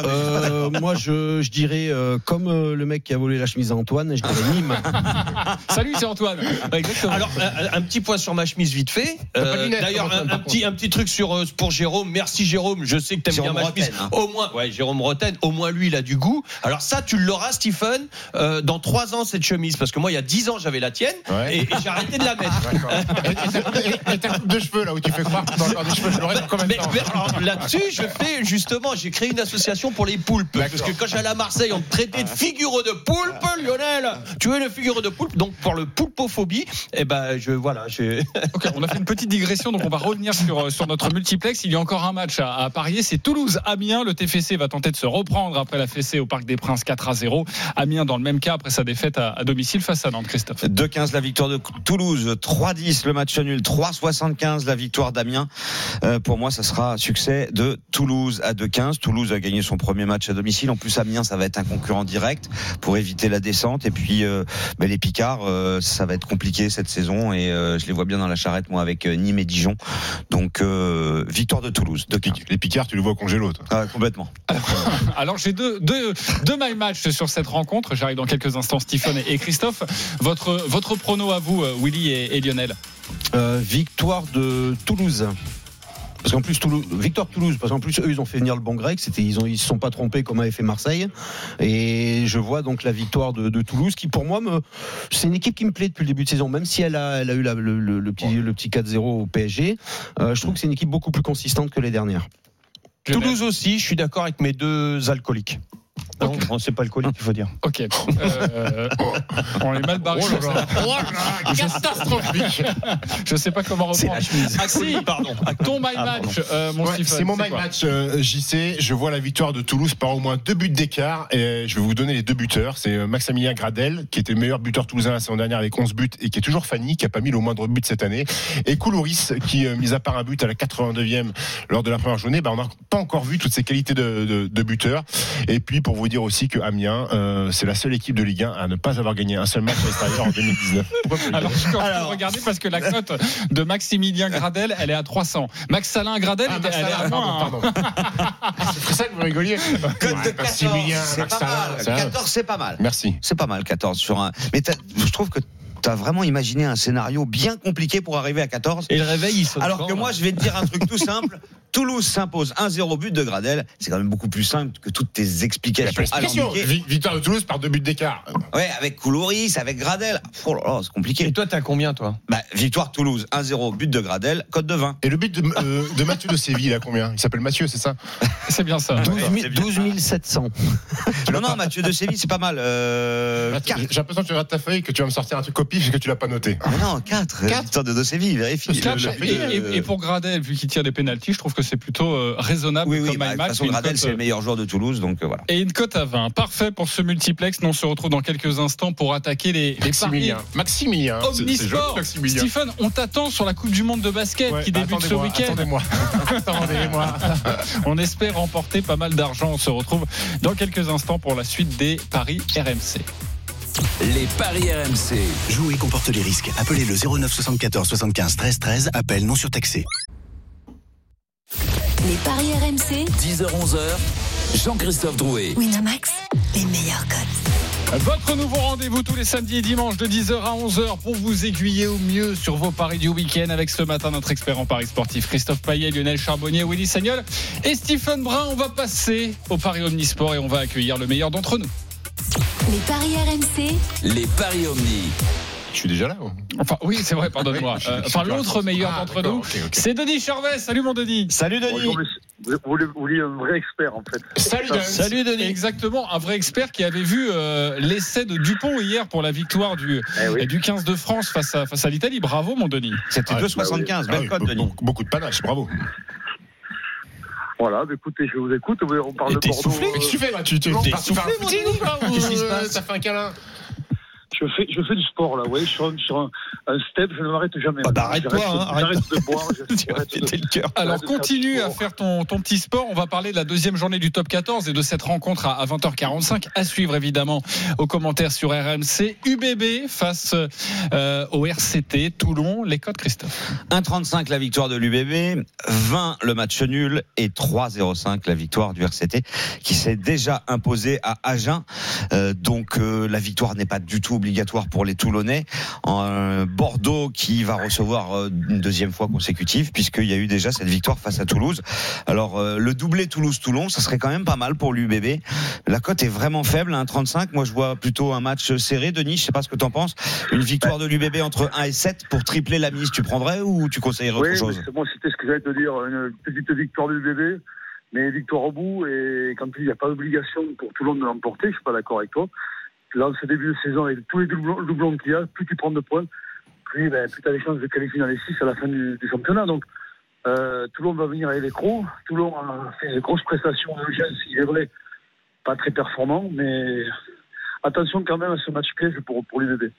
Euh, moi, je, je dirais, euh, comme euh, le mec qui a volé la chemise à Antoine, je dirais Nîmes. Salut, c'est Antoine. Exactement. Alors, un, un petit point sur ma chemise vite fait. Euh, D'ailleurs, un, petit, un petit truc sur, euh, pour Jérôme. Merci Jérôme. Je sais que t'aimes bien ma chemise. Rotten, hein. Au moins, ouais, Jérôme Roten. Au moins, lui, il a du goût. Alors ça, tu l'auras, Stephen, euh, dans trois ans cette chemise, parce que moi, il y a dix ans, j'avais la tienne Ouais. et, et j'ai arrêté de la mettre. De cheveux là où tu fais croire que encore des cheveux, je l'aurais combien de Mais, temps mais alors, là-dessus, je fais justement, j'ai créé une association pour les poulpes. Parce que quand j'allais à Marseille, on me traitait de figure de poulpe, Lionel. Tu es le figure de poulpe. Donc pour le poulpophobie, eh ben je voilà, je. Ok, on a fait une petite digression, donc on va revenir sur, euh, sur notre multiplex. Il y a encore un match à, à parier, c'est Toulouse-Amiens. Le TFC va tenter de se reprendre après la fessée au Parc des Princes 4 à 0. Amiens dans le même cas après sa défaite à, à domicile face à Nantes, Christophe. 2-15 la victoire de Toulouse, 3-10 le match nul, 3-75 la victoire d'Amiens. Euh, pour moi, ça sera succès de Toulouse à 2-15. Toulouse a gagné son premier match à domicile. En plus, Amiens, ça va être un concurrent direct pour éviter la descente. Et puis, euh, ben, les Picards, euh, ça va être compliqué cette saison. Et euh, je les vois bien dans la charrette, moi, avec euh, Nîmes et Dijon. Donc, euh, victoire de Toulouse, de Les Picards, tu le vois au congélo. toi. Ah, complètement. Alors j'ai deux, deux, deux my match sur cette rencontre. J'arrive dans quelques instants, Stephen et Christophe. Votre, votre prono à vous, Willy et, et Lionel victoire de Toulouse. Parce qu'en plus, Toulouse, victoire Toulouse, parce qu'en plus, eux, ils ont fait venir le bon grec. C'était, ils ont, ils se sont pas trompés comme avait fait Marseille. Et je vois donc la victoire de, de Toulouse, qui pour moi, me, c'est une équipe qui me plaît depuis le début de saison. Même si elle a, elle a eu la- le, le- le petit, le petit 4-0 au PSG, euh, je trouve que c'est une équipe beaucoup plus consistante que les dernières. Toulouse aussi, je suis d'accord avec mes deux alcooliques. Non, bon, c'est pas alcoolique, il faut dire. Ok. Euh, on est mal barré. sur ça. Catastrophique. Je sais pas comment reprendre. Ah si, Pardon. ton my Ah, match, euh, mon Ouais, Stephen. c'est mon my match euh, JC. Je vois la victoire de Toulouse par au moins deux buts d'écart. Et je vais vous donner les deux buteurs. C'est euh, Maximilien Gradel, qui était le meilleur buteur toulousain la saison dernière avec 11 buts et qui est toujours Fanny, qui a pas mis le moindre but cette année. Et Koulouris, qui, euh, mis à part un but à la 82e lors de la première journée, bah, on n'a pas encore vu toutes ses qualités de, de, de buteur. Et puis, pour vous dire aussi que Amiens, euh, c'est la seule équipe de Ligue 1 à ne pas avoir gagné un seul match à l'extérieur en 2019. Pourquoi vous Alors, je suis en train de regarder parce que la cote de Maximilien Gradel, elle est à 300. Max Salin Gradel, Ah, elle est à pardon, pardon. C'est ça que vous rigoliez Cote de Ouais, 14, Maximilien, c'est Max pas mal. 14, c'est pas mal. Merci. C'est pas mal, 14 sur un. Mais je trouve que tu as vraiment imaginé un scénario bien compliqué pour arriver à 14. Et le réveil, il saute Alors que moi, je vais te dire un truc tout simple. Toulouse s'impose 1-0 but de Gradel. C'est quand même beaucoup plus simple que toutes tes explications Victoire de Toulouse par deux buts d'écart. Ouais, avec Koulouris, avec Gradel. Oh là là, c'est Et compliqué. toi, t'as combien, toi? Bah, victoire Toulouse 1-0 but de Gradel, code de 20. Et le but de, euh, de Mathieu de Séville, il a combien? Il s'appelle Mathieu, c'est ça? C'est bien ça. 12, c'est bien. 12 700. Non, non, Mathieu de Séville, c'est pas mal. Euh, Attends, 4. J'ai l'impression que tu regardes ta feuille que tu vas me sortir un truc pif et que tu l'as pas noté. Ah non, 4. Victoire de De Séville, vérifie. Et, et- pour Gradel, vu qu'il tire des pénalties, je trouve que c'est plutôt euh, raisonnable Oui, oui, comme bah, de my toute match. façon, et une Gradel, cote, c'est le meilleur joueur de Toulouse, donc euh, voilà. Et une cote à 20. Parfait pour ce multiplex. Nous, on se retrouve dans quelques instants pour attaquer les, les paris. Maximilien. Maximilien. C'est joli, Omnisport. Maximilien. Stephen, on t'attend sur la Coupe du Monde de basket Ouais, qui débute ce week-end. Attendez-moi. Attendez-moi. On espère remporter pas mal d'argent. On se retrouve dans quelques instants pour la suite des paris RMC. Les paris RMC. Jouer comporte les risques. Appelez le 09 74 75 13 13. Appel non surtaxé. Les paris RMC. 10h-11h. Jean-Christophe Drouet. Winamax, les meilleurs codes. Votre nouveau rendez-vous tous les samedis et dimanches de 10h à 11h pour vous aiguiller au mieux sur vos paris du week-end avec ce matin notre expert en paris sportif Christophe Payet, Lionel Charbonnier, Willy Sagnol et Stephen Brun. On va passer au paris omnisport et on va accueillir le meilleur d'entre nous. Les paris RMC. Les paris Omni. Je suis déjà là. Enfin, oui, c'est vrai, pardonnez-moi. Euh, enfin, l'autre meilleur Ah, d'entre nous, c'est Denis Charvet. Salut mon Denis. Salut Denis. Bonjour. Vous voulez, vous voulez un vrai expert, en fait. Salut, Dan. Salut Denis. Exactement, un vrai expert qui avait vu euh, l'essai de Dupont hier pour la victoire du, Eh oui. du 15 de France face à, face à l'Italie. Bravo mon Denis. C'était Ah, 2,75. Ah Belle oui, Denis. beaucoup, beaucoup de panache, bravo. Voilà, bah, écoutez, je vous écoute. On parle Et de Bordeaux. soufflé, euh, Qu'est-ce que tu fais là Tu tu- T'es tu pars- tu pars un soufflé, mon footing ou pas Qu'est-ce qui se Ou, passe T'as fait un câlin Je fais, je fais du sport là, ouais, sur, un, sur un, un step, je ne m'arrête jamais. Ah bah, arrête-toi, J'arrête- hein, arrête. J'arrête de boire, le cœur. Alors continue à faire ton, ton petit sport. On va parler de la deuxième journée du top 14 et de cette rencontre à, à 20h45 à suivre évidemment aux commentaires sur RMC. UBB face euh, au RCT Toulon. Les codes Christophe. 1,35 la victoire de l'UBB, 20 le match nul et 3,05 la victoire du RCT qui s'est déjà imposé à Agen. Euh, donc euh, la victoire n'est pas du tout obligatoire pour les Toulonnais. Euh, Bordeaux qui va recevoir euh, une deuxième fois consécutive puisqu'il y a eu déjà cette victoire face à Toulouse. Alors euh, le doublé Toulouse-Toulon, ça serait quand même pas mal pour l'UBB. La cote est vraiment faible, 1,35. Moi je vois plutôt un match serré. Denis, je sais pas ce que tu en penses. Une victoire de l'UBB entre 1 et 7 pour tripler la mise, tu prendrais ou tu conseillerais autre chose moi c'était ce que j'allais te dire, une petite victoire du bébé, mais victoire au bout, et quand il n'y a pas d'obligation pour monde de l'emporter, je suis pas d'accord avec toi. Là, ce début de saison, avec tous les doublons, doublons qu'il y a, plus tu prends de points, plus, ben, plus tu as les chances de qualifier dans les 6 à la fin du, du championnat. Donc, euh, Toulon va venir avec les crocs. Toulon a fait de grosses prestations en urgence, il est vrai, pas très performant, mais attention quand même à ce match piège pour, pour l'UBB.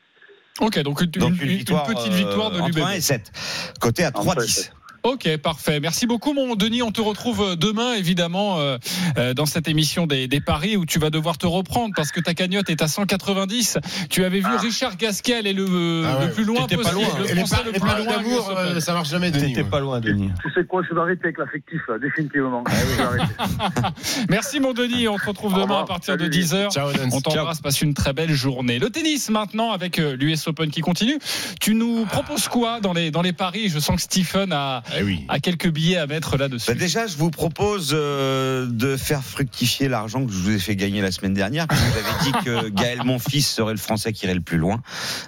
Ok, donc une, Donc une- une une petite victoire de euh, entre l'UBB. 1 et 7. Côté à Entre 3-10. Ok, parfait. Merci beaucoup, mon Denis. On te retrouve demain, évidemment, euh, euh, dans cette émission des, des paris où tu vas devoir te reprendre parce que ta cagnotte est à 190. Tu avais vu Richard Gasquet aller le, Ah ouais. le plus loin T'étais pas possible. loin. Le les, Français par- le les plus paris loin. d'amour, euh, ça marche jamais, Denis. T'étais ouais. pas loin, Denis. Tu sais quoi, je vais arrêter avec l'affectif, là, définitivement. Ah. Merci, mon Denis. On te retrouve demain à partir de Salut. 10h. Ciao. On t'embrasse, passe une très belle journée. Le tennis maintenant avec euh, l'US Open qui continue. Tu nous proposes quoi dans les, dans les paris? Je sens que Stephen a, Eh oui. a quelques billets à mettre là-dessus. Bah déjà, je vous propose euh, de faire fructifier l'argent que je vous ai fait gagner la semaine dernière. Parce que vous avez dit que Gaël, mon fils, serait le Français qui irait le plus loin.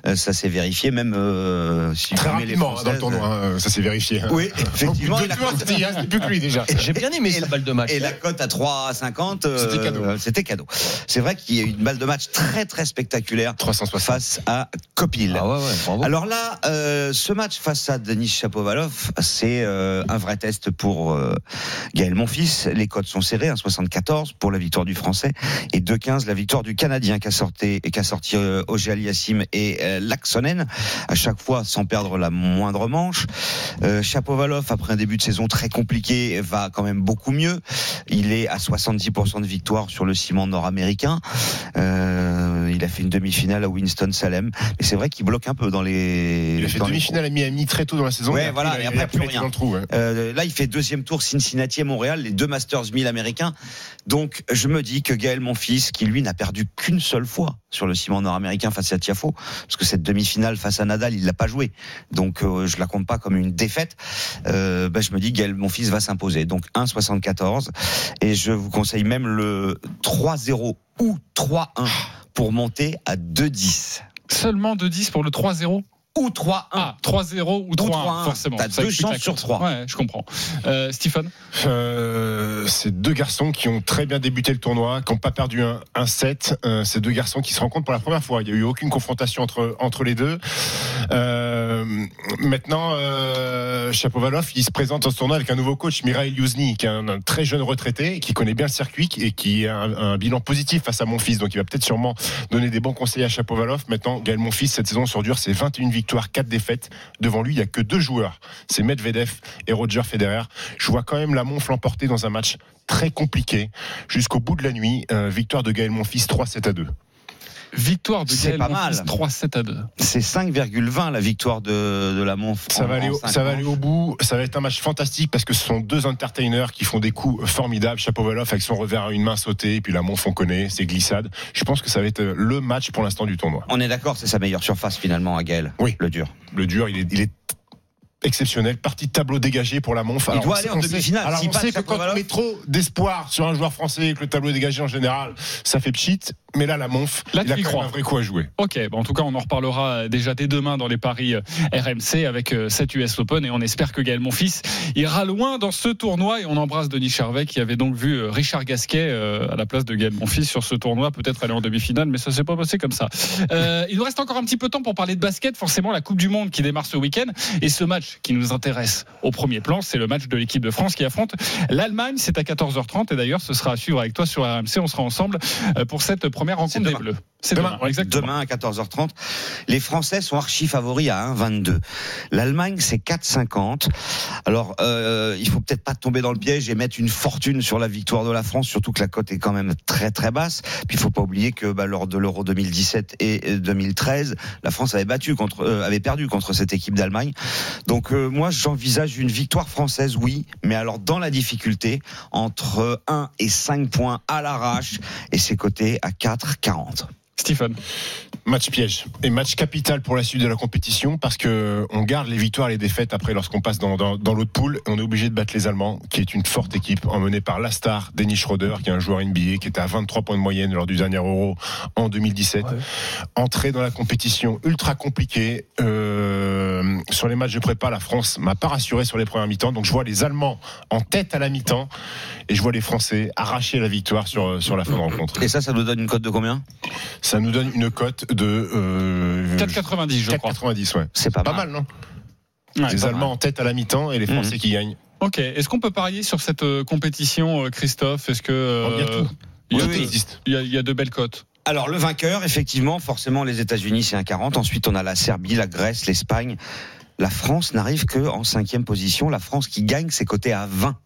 Euh, ça s'est vérifié, même euh, si Très les rapidement hein, dans le tournoi, hein, ça s'est vérifié. hein. Oui, effectivement. Donc, et la deux c'était c'était plus que lui déjà. J'ai bien aimé la- balle de match. Et la cote à 3,50, euh, C'était cadeau. C'était cadeau. C'est vrai qu'il y a eu une balle de match très très spectaculaire 360. face à Copil. Ah ouais, ouais, bravo. Alors là, euh, ce match face à Denis Chapovalov, c'est euh, un vrai test pour euh, Gaël Monfils. Les codes sont serrés, 1,74 pour la victoire du Français et 2,15 la victoire du Canadien qui a sorti, qui a sorti euh, Auger Aliassime et euh, Laxonen, à chaque fois sans perdre la moindre manche. Euh, Chapovalov, après un début de saison très compliqué, va quand même beaucoup mieux. Il est à 70% de victoire sur le ciment nord-américain. Euh, il a fait une demi-finale à Winston-Salem. Mais c'est vrai qu'il bloque un peu dans les. Il a fait les demi-finale à Miami très tôt dans la saison. Ouais, et voilà, et après, plus rien. Dans le trou. ouais. Euh, là, il fait deuxième tour Cincinnati et Montréal, les deux Masters 1000 américains. Donc, je me dis que Gaël, mon fils, qui lui n'a perdu qu'une seule fois sur le ciment nord-américain face à Tiafo, parce que cette demi-finale face à Nadal, il l'a pas joué. Donc, euh, je la compte pas comme une défaite. Euh, ben, je me dis Gaël, mon fils, va s'imposer. Donc, 1,74. Et je vous conseille même le 3-0 ou 3-1 pour monter à 2-10. Seulement de 10 pour le 3-0 Ou 3-1. Ah, 3-0 ou 3-1, 3-1, forcément. t'as Ça deux chances sur cote. trois. Ouais, je comprends. Euh, Stephen Euh, c'est deux garçons qui ont très bien débuté le tournoi, qui n'ont pas perdu un, un set. Euh, c'est deux garçons qui se rencontrent pour la première fois. Il n'y a eu aucune confrontation entre, entre les deux. Euh, maintenant, euh, Chapovalov, il se présente dans ce tournoi avec un nouveau coach, Mirail Youzny, qui est un, un très jeune retraité, qui connaît bien le circuit et qui a un, un bilan positif face à mon fils. Donc il va peut-être sûrement donner des bons conseils à Chapovalov. Maintenant, Gaël Monfils, cette saison sur dur, c'est 21 victoires, 4 défaites. Devant lui, il n'y a que deux joueurs. C'est Medvedev et Roger Federer. Je vois quand même la Monf l'emporter dans un match très compliqué jusqu'au bout de la nuit. Euh, victoire de Gaël Monfils 3-7 à 2. Victoire de C'est Gaël pas Monfils, mal. 3-7 à 2. C'est 5,20 la victoire de, de la Monf. Ça va, aller au, cinq ça va manches. aller au bout. Ça va être un match fantastique parce que ce sont deux entertainers qui font des coups formidables. Chapovalov avec son revers à une main sautée, et puis la Monf on connaît, ses glissades. Je pense que ça va être le match pour l'instant du tournoi. On est d'accord, c'est sa meilleure surface finalement à Gaël. Oui. Le dur. Le dur, il est, il est exceptionnel. Partie de tableau dégagé pour la Monf. Il doit aller en demi-finale. Alors on sait que quand on met trop d'espoir sur un joueur français et que le tableau est dégagé en général, ça fait pchit. Mais là, la Monf, Là, il tu a même un vrai coup à jouer. Ok, bon, en tout cas, on en reparlera déjà dès demain dans les paris euh, RMC avec euh, cette US Open et on espère que Gaël Monfils ira loin dans ce tournoi et on embrasse Denis Charvet qui avait donc vu euh, Richard Gasquet à la place de Gaël Monfils sur ce tournoi, peut-être aller en demi-finale, mais ça s'est pas passé comme ça. Euh, il nous reste encore un petit peu de temps pour parler de basket, forcément la Coupe du Monde qui démarre ce week-end et ce match qui nous intéresse au premier plan, c'est le match de l'équipe de France qui affronte l'Allemagne, c'est à 14h30 et d'ailleurs ce sera à suivre avec toi sur RMC, on sera ensemble euh, pour cette première rencontre des. Bleus. C'est demain, exactement. Demain à 14h30. Les Français sont archi favoris à 1,22. L'Allemagne, c'est 4,50. Alors, euh, il faut peut-être pas tomber dans le piège et mettre une fortune sur la victoire de la France, surtout que la cote est quand même très très basse. Puis il faut pas oublier que bah, lors de l'Euro 2017 et 2013, la France avait battu contre, euh, avait perdu contre cette équipe d'Allemagne. Donc euh, moi, j'envisage une victoire française, oui, mais alors dans la difficulté, entre 1 et 5 points à l'arrache, et c'est coté à 4,40. Stephen. Match piège et match capital pour la suite de la compétition parce que on garde les victoires et les défaites après lorsqu'on passe dans, dans, dans l'autre poule. On est obligé de battre les Allemands, qui est une forte équipe emmenée par la star Dennis Schroeder, qui est un joueur NBA qui était à 23 points de moyenne lors du dernier Euro en 2017. Entrer dans la compétition ultra compliquée. Euh, sur les matchs de prépa, la France m'a pas rassuré sur les premières mi-temps. Donc je vois les Allemands en tête à la mi-temps et je vois les Français arracher la victoire sur, sur la fin de rencontre. Et ça, ça nous donne une cote de combien? Ça nous donne une cote de euh, 4,90 je crois. 4,90 ouais. C'est pas, Pas mal, non Ouais, Les Allemands en tête à la mi-temps et les Français Mhm. qui gagnent. Ok. Est-ce qu'on peut parier sur cette euh, compétition, euh, Christophe? Est-ce que euh, Il y a tout. il y a Tout tout. existe. il y a- il y a de belles cotes Alors le vainqueur, effectivement, forcément les États-Unis c'est un 40. Ensuite on a la Serbie, la Grèce, l'Espagne. La France n'arrive que en cinquième position. La France qui gagne, c'est coté à 20.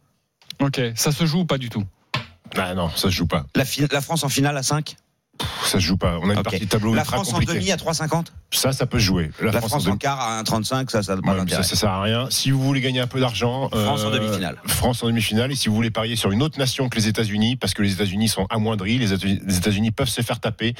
Ok. Ça se joue ou pas du tout? Ah non, ça se joue pas. La, la France en finale à 5 Pff, Ça se joue pas. On a une partie de tableau La ultra France en demi à 3,50 Ça, ça peut se jouer. La, France, en quart à 1,35, ça, ça n'a pas Ouais, ça, ça sert à rien. Si vous voulez gagner un peu d'argent, France en euh, demi-finale. France en demi-finale. Et si vous voulez parier sur une autre nation que les États-Unis, parce que les États-Unis sont amoindris, les États- les États-Unis peuvent se faire taper.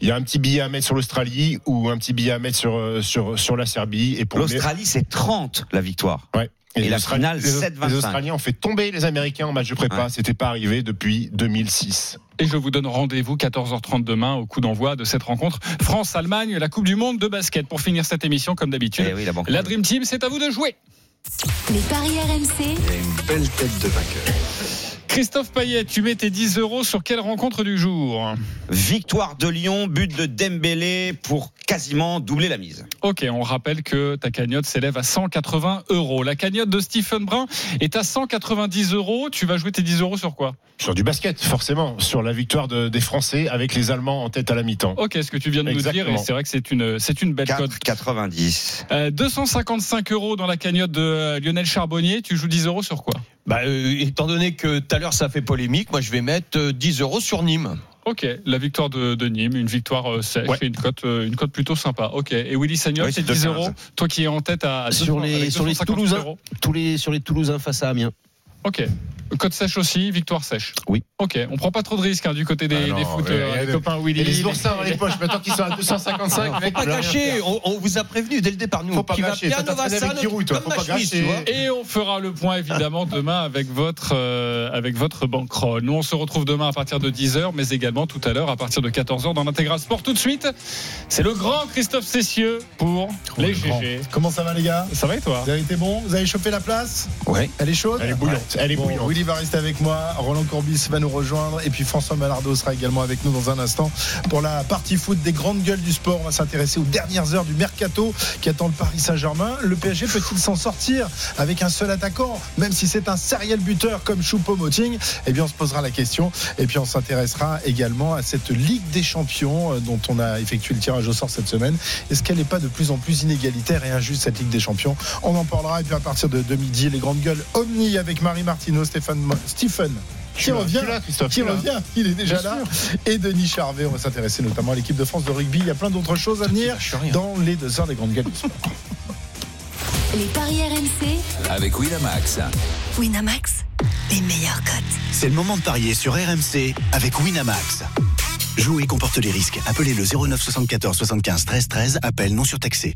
Il y a un petit billet à mettre sur l'Australie ou un petit billet à mettre sur euh, sur sur la Serbie. Et pour L'Australie, c'est 30 la victoire. Ouais. Et les la Australiens- finale, les- 7-25. Les Australiens ont fait tomber les Américains en match de prépa. Ouais. C'était pas arrivé depuis 2006. Et je vous donne rendez-vous 14h30 demain au coup d'envoi de cette rencontre France-Allemagne, la Coupe du Monde de basket. Pour finir cette émission, comme d'habitude, Eh oui, la la Dream Team, c'est à vous de jouer. Les paris RMC, Il y a une belle tête de vainqueur. Christophe Payet, tu mets tes 10 euros sur quelle rencontre du jour? Victoire de Lyon, but de Dembélé pour quasiment doubler la mise. Ok, on rappelle que ta cagnotte s'élève à 180 euros. La cagnotte de Stephen Brun est à 190 euros. Tu vas jouer tes 10 euros sur quoi? Sur du basket, forcément. Sur la victoire de- des Français avec les Allemands en tête à la mi-temps. Ok, ce que tu viens de nous dire, et c'est vrai que c'est une, c'est une belle cote. 4,90. Euh, 255 euros dans la cagnotte de euh, Lionel Charbonnier. Tu joues 10 euros sur quoi? Bah, euh, étant donné que tout à l'heure ça fait polémique, moi je vais mettre euh, 10 euros sur Nîmes. Ok, la victoire de, de Nîmes, une victoire euh, sèche Ouais. et une cote, euh, une cote plutôt sympa. Ok, et Willy Sagnol, Oui, c'est c'est 10 2,15. euros. Toi qui es en tête à Sur 200, les- sur les 258 Toulousains. euros. Tous les, sur les Toulousains face à Amiens. Ok. Cote sèche aussi, victoire sèche. Oui. Ok, on prend pas trop de risques hein, du côté des, Ah non, des et les le- copains Willy. Et les oursins dans les poches, maintenant qu'ils sont à 255, Faut mec, pas on peut rien gâcher, faire. on, on vous a prévenu dès le départ. Nous, Faut pas qui va gâcher, faut pas gâcher. Et on fera le point évidemment demain avec votre euh, avec votre bankroll. Nous on se retrouve demain à partir de 10h mais également tout à l'heure à partir de 14h dans l'intégral sport. Tout de suite, c'est le grand Christophe Cessieux pour les GG. Comment ça va les gars? Ça va et toi? Vous avez été bon? Vous avez chopé la place? Ouais. Elle est chaude? Elle est bouillante, elle est Bon, bouillante. Willy va rester avec moi, Roland Courbis va nous rejoindre et puis François Malardo sera également avec nous dans un instant pour la partie foot des grandes gueules du sport. On va s'intéresser aux dernières heures du mercato qui attend le Paris Saint-Germain. Le PSG peut-il s'en sortir avec un seul attaquant, même si c'est un serial buteur comme Choupo-Moting? Eh bien, on se posera la question et puis on s'intéressera également à cette Ligue des Champions euh, dont on a effectué le tirage au sort cette semaine. Est-ce qu'elle n'est pas de plus en plus inégalitaire et injuste cette Ligue des Champions? On en parlera et puis à partir de, de midi, les grandes gueules Omni avec Marie Martineau, Stéphane, Mo- Stephen. Qui revient, là, Christophe, qui revient, il est déjà Bien là. Et Denis Charvet, on va s'intéresser notamment à l'équipe de France de rugby. Il y a plein d'autres choses à venir dans les deux heures des grandes gueules les paris RMC, Avec Winamax. Winamax, les meilleurs cotes. C'est le moment de parier sur RMC avec Winamax. Jouer comporte les risques. Appelez le 09 74 75 13 13. Appel non surtaxé.